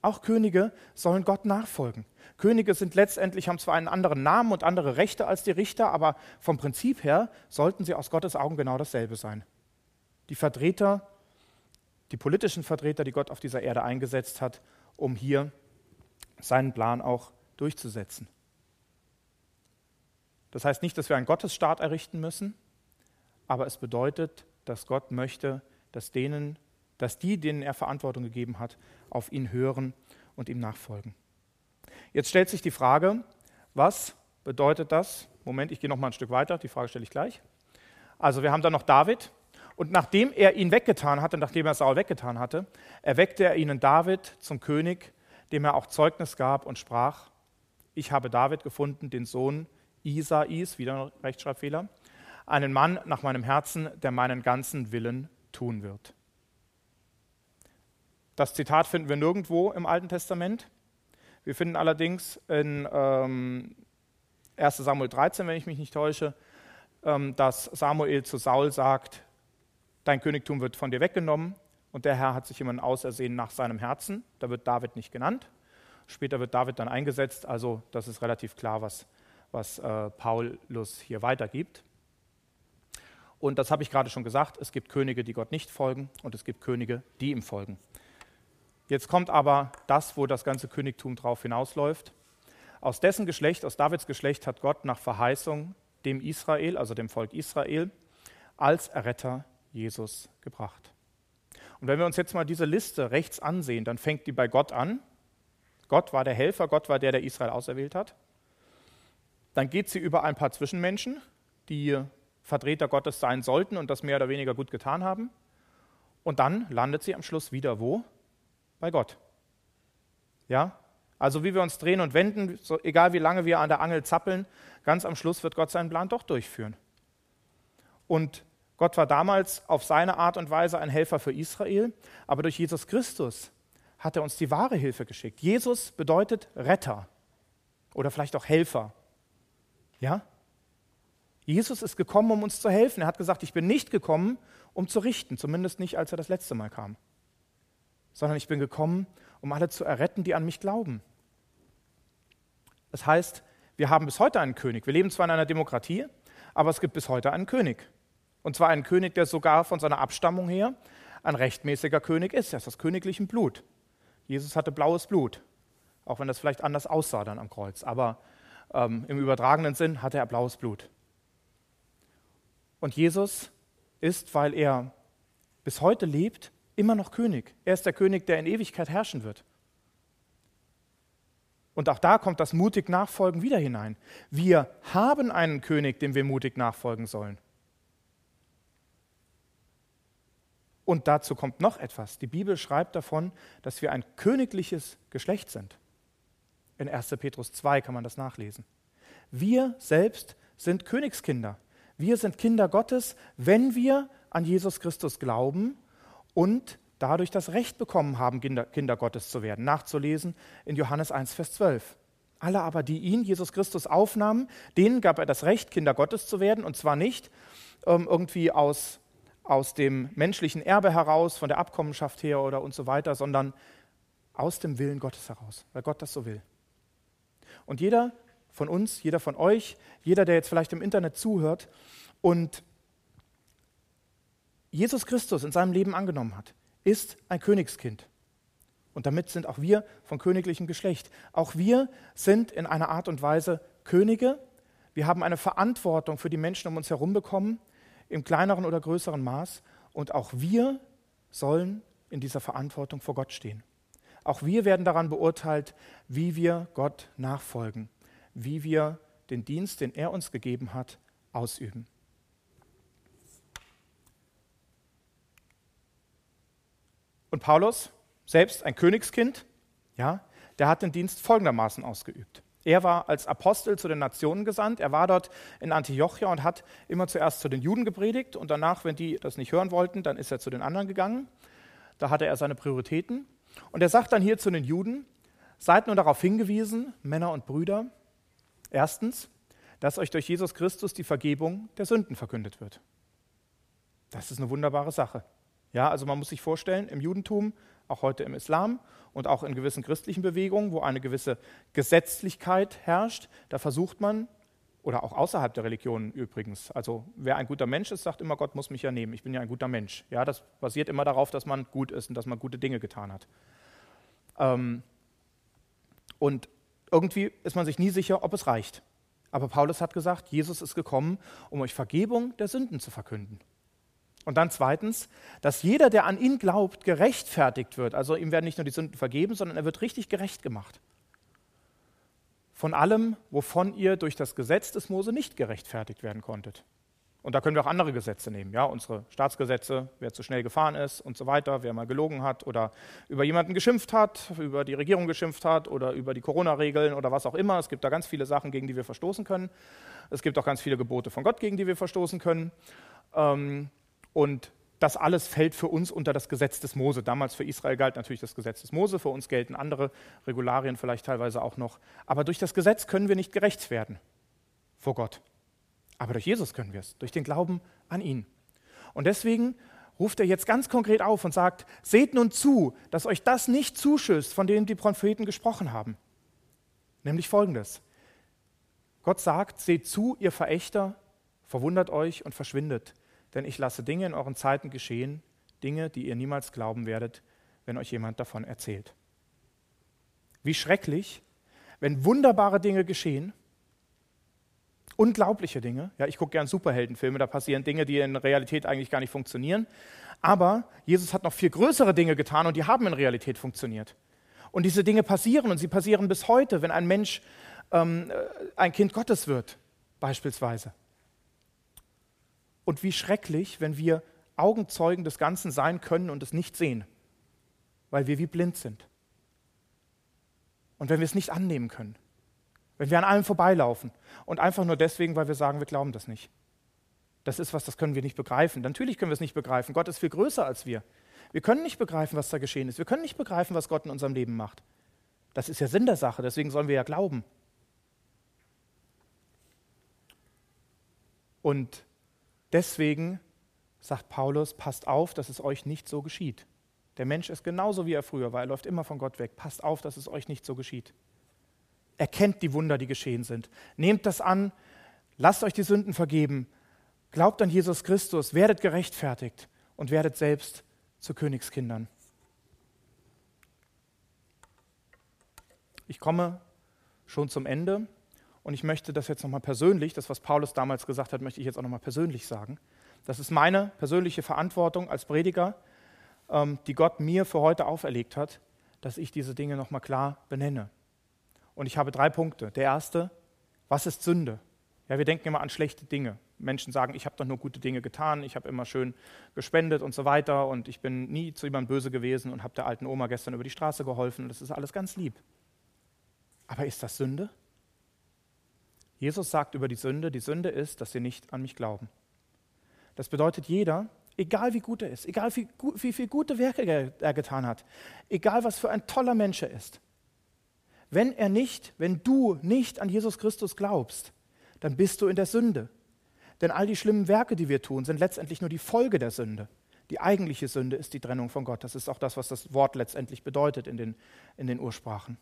Auch Könige sollen Gott nachfolgen. Könige sind letztendlich, haben zwar einen anderen Namen und andere Rechte als die Richter, aber vom Prinzip her sollten sie aus Gottes Augen genau dasselbe sein. Die Vertreter, die politischen Vertreter, die Gott auf dieser Erde eingesetzt hat, um hier seinen Plan auch durchzusetzen. Das heißt nicht, dass wir einen Gottesstaat errichten müssen, aber es bedeutet, dass Gott möchte, dass, denen, dass die, denen er Verantwortung gegeben hat, auf ihn hören und ihm nachfolgen. Jetzt stellt sich die Frage, was bedeutet das? Moment, ich gehe noch mal ein Stück weiter, die Frage stelle ich gleich. Also wir haben dann noch David und nachdem er ihn weggetan hatte, nachdem er Saul weggetan hatte, erweckte er ihnen David zum König, dem er auch Zeugnis gab und sprach, ich habe David gefunden, den Sohn Isais, wieder ein Rechtschreibfehler, einen Mann nach meinem Herzen, der meinen ganzen Willen tun wird. Das Zitat finden wir nirgendwo im Alten Testament. Wir finden allerdings in ähm, 1 Samuel 13, wenn ich mich nicht täusche, ähm, dass Samuel zu Saul sagt, dein Königtum wird von dir weggenommen und der Herr hat sich jemanden ausersehen nach seinem Herzen. Da wird David nicht genannt. Später wird David dann eingesetzt, also das ist relativ klar, was was äh, Paulus hier weitergibt. Und das habe ich gerade schon gesagt, es gibt Könige, die Gott nicht folgen und es gibt Könige, die ihm folgen. Jetzt kommt aber das, wo das ganze Königtum drauf hinausläuft. Aus dessen Geschlecht, aus Davids Geschlecht hat Gott nach Verheißung dem Israel, also dem Volk Israel, als Erretter Jesus gebracht. Und wenn wir uns jetzt mal diese Liste rechts ansehen, dann fängt die bei Gott an Gott war der Helfer, Gott war der, der Israel auserwählt hat. Dann geht sie über ein paar Zwischenmenschen, die Vertreter Gottes sein sollten und das mehr oder weniger gut getan haben. Und dann landet sie am Schluss wieder wo? Bei Gott. Ja? Also wie wir uns drehen und wenden, so, egal wie lange wir an der Angel zappeln, ganz am Schluss wird Gott seinen Plan doch durchführen. Und Gott war damals auf seine Art und Weise ein Helfer für Israel, aber durch Jesus Christus hat er uns die wahre Hilfe geschickt. Jesus bedeutet Retter oder vielleicht auch Helfer. Ja? Jesus ist gekommen, um uns zu helfen. Er hat gesagt, ich bin nicht gekommen, um zu richten, zumindest nicht, als er das letzte Mal kam, sondern ich bin gekommen, um alle zu erretten, die an mich glauben. Das heißt, wir haben bis heute einen König. Wir leben zwar in einer Demokratie, aber es gibt bis heute einen König. Und zwar einen König, der sogar von seiner Abstammung her ein rechtmäßiger König ist. Er ist aus königlichem Blut. Jesus hatte blaues Blut, auch wenn das vielleicht anders aussah dann am Kreuz. Aber ähm, im übertragenen Sinn hatte er blaues Blut. Und Jesus ist, weil er bis heute lebt, immer noch König. Er ist der König, der in Ewigkeit herrschen wird. Und auch da kommt das mutig Nachfolgen wieder hinein. Wir haben einen König, dem wir mutig nachfolgen sollen. Und dazu kommt noch etwas. Die Bibel schreibt davon, dass wir ein königliches Geschlecht sind. In 1. Petrus 2 kann man das nachlesen. Wir selbst sind Königskinder. Wir sind Kinder Gottes, wenn wir an Jesus Christus glauben und dadurch das Recht bekommen haben, Kinder, Kinder Gottes zu werden. Nachzulesen in Johannes 1, Vers 12. Alle aber, die ihn, Jesus Christus, aufnahmen, denen gab er das Recht, Kinder Gottes zu werden. Und zwar nicht ähm, irgendwie aus aus dem menschlichen Erbe heraus, von der Abkommenschaft her oder und so weiter, sondern aus dem Willen Gottes heraus, weil Gott das so will. Und jeder von uns, jeder von euch, jeder, der jetzt vielleicht im Internet zuhört und Jesus Christus in seinem Leben angenommen hat, ist ein Königskind. Und damit sind auch wir von königlichem Geschlecht. Auch wir sind in einer Art und Weise Könige. Wir haben eine Verantwortung für die Menschen um uns herum bekommen im kleineren oder größeren Maß. Und auch wir sollen in dieser Verantwortung vor Gott stehen. Auch wir werden daran beurteilt, wie wir Gott nachfolgen, wie wir den Dienst, den er uns gegeben hat, ausüben. Und Paulus, selbst ein Königskind, ja, der hat den Dienst folgendermaßen ausgeübt. Er war als Apostel zu den Nationen gesandt. Er war dort in Antiochia und hat immer zuerst zu den Juden gepredigt und danach, wenn die das nicht hören wollten, dann ist er zu den anderen gegangen. Da hatte er seine Prioritäten. Und er sagt dann hier zu den Juden, seid nur darauf hingewiesen, Männer und Brüder, erstens, dass euch durch Jesus Christus die Vergebung der Sünden verkündet wird. Das ist eine wunderbare Sache. Ja, also man muss sich vorstellen, im Judentum auch heute im Islam und auch in gewissen christlichen Bewegungen, wo eine gewisse Gesetzlichkeit herrscht, da versucht man, oder auch außerhalb der Religionen übrigens, also wer ein guter Mensch ist, sagt immer, Gott muss mich ja nehmen, ich bin ja ein guter Mensch. Ja, das basiert immer darauf, dass man gut ist und dass man gute Dinge getan hat. Ähm, und irgendwie ist man sich nie sicher, ob es reicht. Aber Paulus hat gesagt, Jesus ist gekommen, um euch Vergebung der Sünden zu verkünden. Und dann zweitens, dass jeder, der an ihn glaubt, gerechtfertigt wird. Also ihm werden nicht nur die Sünden vergeben, sondern er wird richtig gerecht gemacht. Von allem, wovon ihr durch das Gesetz des Mose nicht gerechtfertigt werden konntet. Und da können wir auch andere Gesetze nehmen, ja, unsere Staatsgesetze, wer zu schnell gefahren ist und so weiter, wer mal gelogen hat oder über jemanden geschimpft hat, über die Regierung geschimpft hat oder über die Corona-Regeln oder was auch immer. Es gibt da ganz viele Sachen, gegen die wir verstoßen können. Es gibt auch ganz viele Gebote von Gott, gegen die wir verstoßen können. Ähm, und das alles fällt für uns unter das Gesetz des Mose. Damals für Israel galt natürlich das Gesetz des Mose, für uns gelten andere Regularien vielleicht teilweise auch noch. Aber durch das Gesetz können wir nicht gerecht werden vor Gott. Aber durch Jesus können wir es, durch den Glauben an ihn. Und deswegen ruft er jetzt ganz konkret auf und sagt, seht nun zu, dass euch das nicht zuschüsst, von dem die Propheten gesprochen haben. Nämlich folgendes. Gott sagt, seht zu, ihr Verächter, verwundert euch und verschwindet denn ich lasse Dinge in euren Zeiten geschehen, Dinge, die ihr niemals glauben werdet, wenn euch jemand davon erzählt. Wie schrecklich, wenn wunderbare Dinge geschehen, unglaubliche Dinge. Ja, ich gucke gern Superheldenfilme, da passieren Dinge, die in Realität eigentlich gar nicht funktionieren. Aber Jesus hat noch viel größere Dinge getan und die haben in Realität funktioniert. Und diese Dinge passieren und sie passieren bis heute, wenn ein Mensch ähm, äh, ein Kind Gottes wird, beispielsweise. Und wie schrecklich, wenn wir Augenzeugen des Ganzen sein können und es nicht sehen, weil wir wie blind sind. Und wenn wir es nicht annehmen können, wenn wir an allem vorbeilaufen und einfach nur deswegen, weil wir sagen, wir glauben das nicht. Das ist was, das können wir nicht begreifen. Natürlich können wir es nicht begreifen. Gott ist viel größer als wir. Wir können nicht begreifen, was da geschehen ist. Wir können nicht begreifen, was Gott in unserem Leben macht. Das ist ja Sinn der Sache, deswegen sollen wir ja glauben. Und deswegen sagt Paulus, passt auf, dass es euch nicht so geschieht. Der Mensch ist genauso wie er früher war, er läuft immer von Gott weg. Passt auf, dass es euch nicht so geschieht. Erkennt die Wunder, die geschehen sind. Nehmt das an, lasst euch die Sünden vergeben, glaubt an Jesus Christus, werdet gerechtfertigt und werdet selbst zu Königskindern. Ich komme schon zum Ende und ich möchte das jetzt nochmal persönlich, das, was Paulus damals gesagt hat, möchte ich jetzt auch nochmal persönlich sagen. Das ist meine persönliche Verantwortung als Prediger, ähm, die Gott mir für heute auferlegt hat, dass ich diese Dinge nochmal klar benenne. Und ich habe drei Punkte. Der erste, was ist Sünde? Ja, wir denken immer an schlechte Dinge. Menschen sagen, ich habe doch nur gute Dinge getan, ich habe immer schön gespendet und so weiter und ich bin nie zu jemandem böse gewesen und habe der alten Oma gestern über die Straße geholfen. Das ist alles ganz lieb. Aber ist das Sünde? Jesus sagt über die Sünde, die Sünde ist, dass sie nicht an mich glauben. Das bedeutet jeder, egal wie gut er ist, egal wie, wie viele gute Werke er getan hat, egal was für ein toller Mensch er ist, wenn er nicht, wenn du nicht an Jesus Christus glaubst, dann bist du in der Sünde. Denn all die schlimmen Werke, die wir tun, sind letztendlich nur die Folge der Sünde. Die eigentliche Sünde ist die Trennung von Gott. Das ist auch das, was das Wort letztendlich bedeutet in den, in den Ursprachen.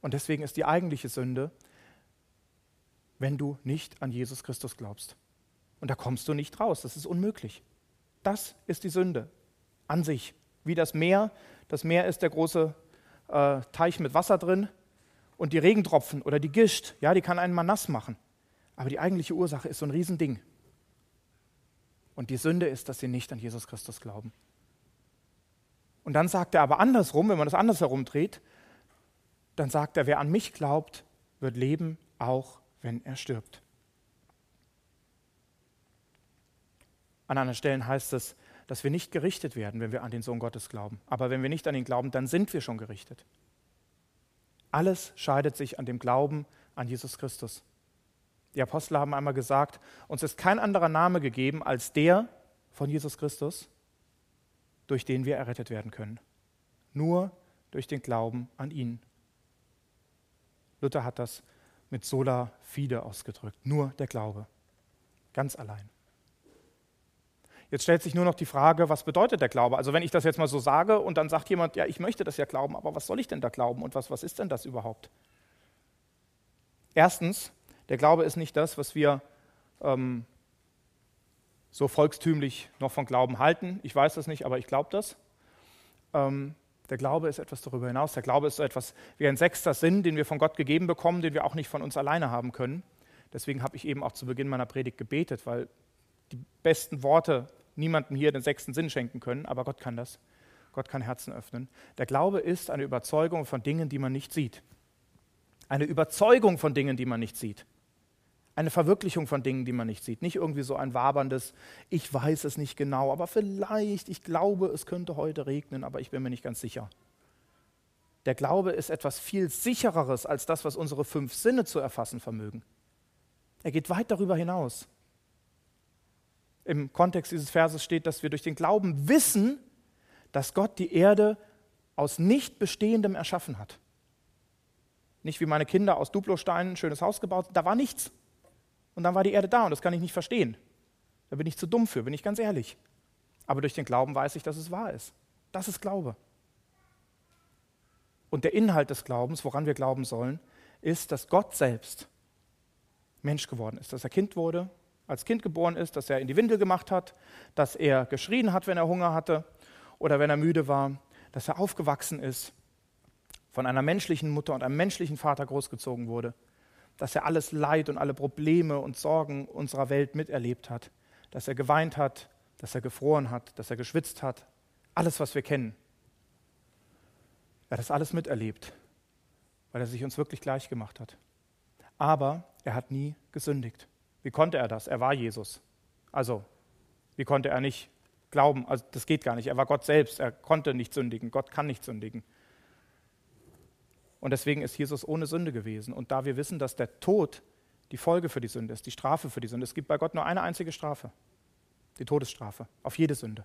Und deswegen ist die eigentliche Sünde, wenn du nicht an Jesus Christus glaubst. Und da kommst du nicht raus. Das ist unmöglich. Das ist die Sünde an sich. Wie das Meer. Das Meer ist der große äh, Teich mit Wasser drin. Und die Regentropfen oder die Gischt, ja, die kann einen mal nass machen. Aber die eigentliche Ursache ist so ein Riesending. Und die Sünde ist, dass sie nicht an Jesus Christus glauben. Und dann sagt er aber andersrum, wenn man das anders herumdreht, dann sagt er, wer an mich glaubt, wird leben, auch wenn er stirbt. An anderen Stellen heißt es, dass wir nicht gerichtet werden, wenn wir an den Sohn Gottes glauben. Aber wenn wir nicht an ihn glauben, dann sind wir schon gerichtet. Alles scheidet sich an dem Glauben an Jesus Christus. Die Apostel haben einmal gesagt, uns ist kein anderer Name gegeben als der von Jesus Christus, durch den wir errettet werden können. Nur durch den Glauben an ihn. Luther hat das mit sola fide ausgedrückt. Nur der Glaube. Ganz allein. Jetzt stellt sich nur noch die Frage, was bedeutet der Glaube? Also wenn ich das jetzt mal so sage und dann sagt jemand, ja, ich möchte das ja glauben, aber was soll ich denn da glauben und was, was ist denn das überhaupt? Erstens, der Glaube ist nicht das, was wir ähm, so volkstümlich noch von Glauben halten. Ich weiß das nicht, aber ich glaube das. Ähm, der Glaube ist etwas darüber hinaus. Der Glaube ist so etwas wie ein sechster Sinn, den wir von Gott gegeben bekommen, den wir auch nicht von uns alleine haben können. Deswegen habe ich eben auch zu Beginn meiner Predigt gebetet, weil die besten Worte niemandem hier den sechsten Sinn schenken können, aber Gott kann das. Gott kann Herzen öffnen. Der Glaube ist eine Überzeugung von Dingen, die man nicht sieht. Eine Überzeugung von Dingen, die man nicht sieht. Eine Verwirklichung von Dingen, die man nicht sieht. Nicht irgendwie so ein waberndes, ich weiß es nicht genau, aber vielleicht, ich glaube, es könnte heute regnen, aber ich bin mir nicht ganz sicher. Der Glaube ist etwas viel sichereres als das, was unsere fünf Sinne zu erfassen vermögen. Er geht weit darüber hinaus. Im Kontext dieses Verses steht, dass wir durch den Glauben wissen, dass Gott die Erde aus nicht Bestehendem erschaffen hat. Nicht wie meine Kinder aus Duplosteinen ein schönes Haus gebaut, da war nichts. Und dann war die Erde da und das kann ich nicht verstehen. Da bin ich zu dumm für, bin ich ganz ehrlich. Aber durch den Glauben weiß ich, dass es wahr ist. Das ist Glaube. Und der Inhalt des Glaubens, woran wir glauben sollen, ist, dass Gott selbst Mensch geworden ist, dass er Kind wurde, als Kind geboren ist, dass er in die Windel gemacht hat, dass er geschrien hat, wenn er Hunger hatte oder wenn er müde war, dass er aufgewachsen ist, von einer menschlichen Mutter und einem menschlichen Vater großgezogen wurde, dass er alles Leid und alle Probleme und Sorgen unserer Welt miterlebt hat, dass er geweint hat, dass er gefroren hat, dass er geschwitzt hat, alles, was wir kennen. Er hat das alles miterlebt, weil er sich uns wirklich gleich gemacht hat. Aber er hat nie gesündigt. Wie konnte er das? Er war Jesus. Also, wie konnte er nicht glauben? Also, das geht gar nicht. Er war Gott selbst. Er konnte nicht sündigen. Gott kann nicht sündigen. Und deswegen ist Jesus ohne Sünde gewesen. Und da wir wissen, dass der Tod die Folge für die Sünde ist, die Strafe für die Sünde, es gibt bei Gott nur eine einzige Strafe, die Todesstrafe, auf jede Sünde.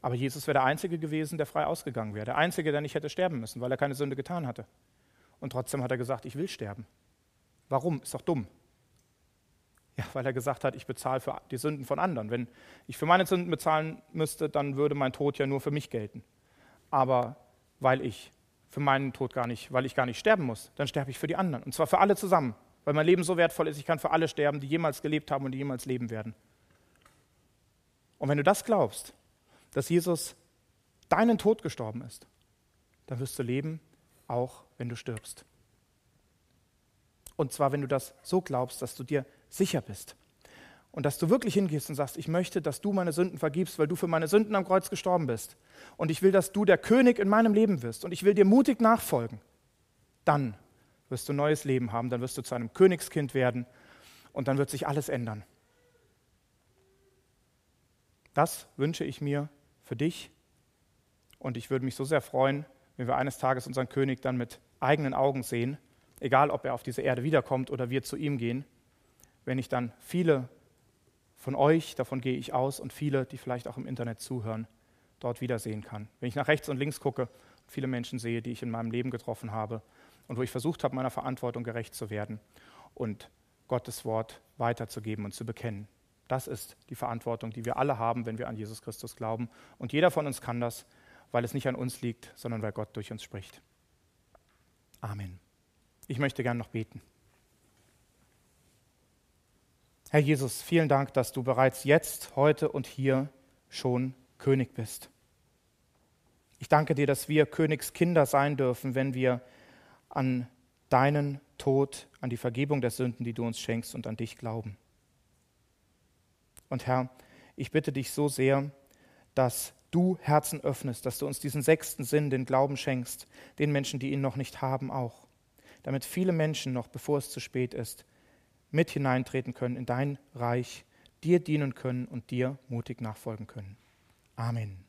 Aber Jesus wäre der Einzige gewesen, der frei ausgegangen wäre, der Einzige, der nicht hätte sterben müssen, weil er keine Sünde getan hatte. Und trotzdem hat er gesagt, ich will sterben. Warum? Ist doch dumm. Ja, weil er gesagt hat, ich bezahle für die Sünden von anderen. Wenn ich für meine Sünden bezahlen müsste, dann würde mein Tod ja nur für mich gelten. Aber weil ich für meinen Tod gar nicht, weil ich gar nicht sterben muss, dann sterbe ich für die anderen. Und zwar für alle zusammen, weil mein Leben so wertvoll ist, ich kann für alle sterben, die jemals gelebt haben und die jemals leben werden. Und wenn du das glaubst, dass Jesus deinen Tod gestorben ist, dann wirst du leben, auch wenn du stirbst. Und zwar, wenn du das so glaubst, dass du dir sicher bist, und dass du wirklich hingehst und sagst, ich möchte, dass du meine Sünden vergibst, weil du für meine Sünden am Kreuz gestorben bist. Und ich will, dass du der König in meinem Leben wirst. Und ich will dir mutig nachfolgen. Dann wirst du neues Leben haben, dann wirst du zu einem Königskind werden und dann wird sich alles ändern. Das wünsche ich mir für dich und ich würde mich so sehr freuen, wenn wir eines Tages unseren König dann mit eigenen Augen sehen, egal ob er auf diese Erde wiederkommt oder wir zu ihm gehen, wenn ich dann viele von euch, davon gehe ich aus, und viele, die vielleicht auch im Internet zuhören, dort wiedersehen kann. Wenn ich nach rechts und links gucke, viele Menschen sehe, die ich in meinem Leben getroffen habe und wo ich versucht habe, meiner Verantwortung gerecht zu werden und Gottes Wort weiterzugeben und zu bekennen. Das ist die Verantwortung, die wir alle haben, wenn wir an Jesus Christus glauben. Und jeder von uns kann das, weil es nicht an uns liegt, sondern weil Gott durch uns spricht. Amen. Ich möchte gern noch beten. Herr Jesus, vielen Dank, dass du bereits jetzt, heute und hier schon König bist. Ich danke dir, dass wir Königskinder sein dürfen, wenn wir an deinen Tod, an die Vergebung der Sünden, die du uns schenkst und an dich glauben. Und Herr, ich bitte dich so sehr, dass du Herzen öffnest, dass du uns diesen sechsten Sinn, den Glauben schenkst, den Menschen, die ihn noch nicht haben, auch, damit viele Menschen noch, bevor es zu spät ist, mit hineintreten können in dein Reich, dir dienen können und dir mutig nachfolgen können. Amen.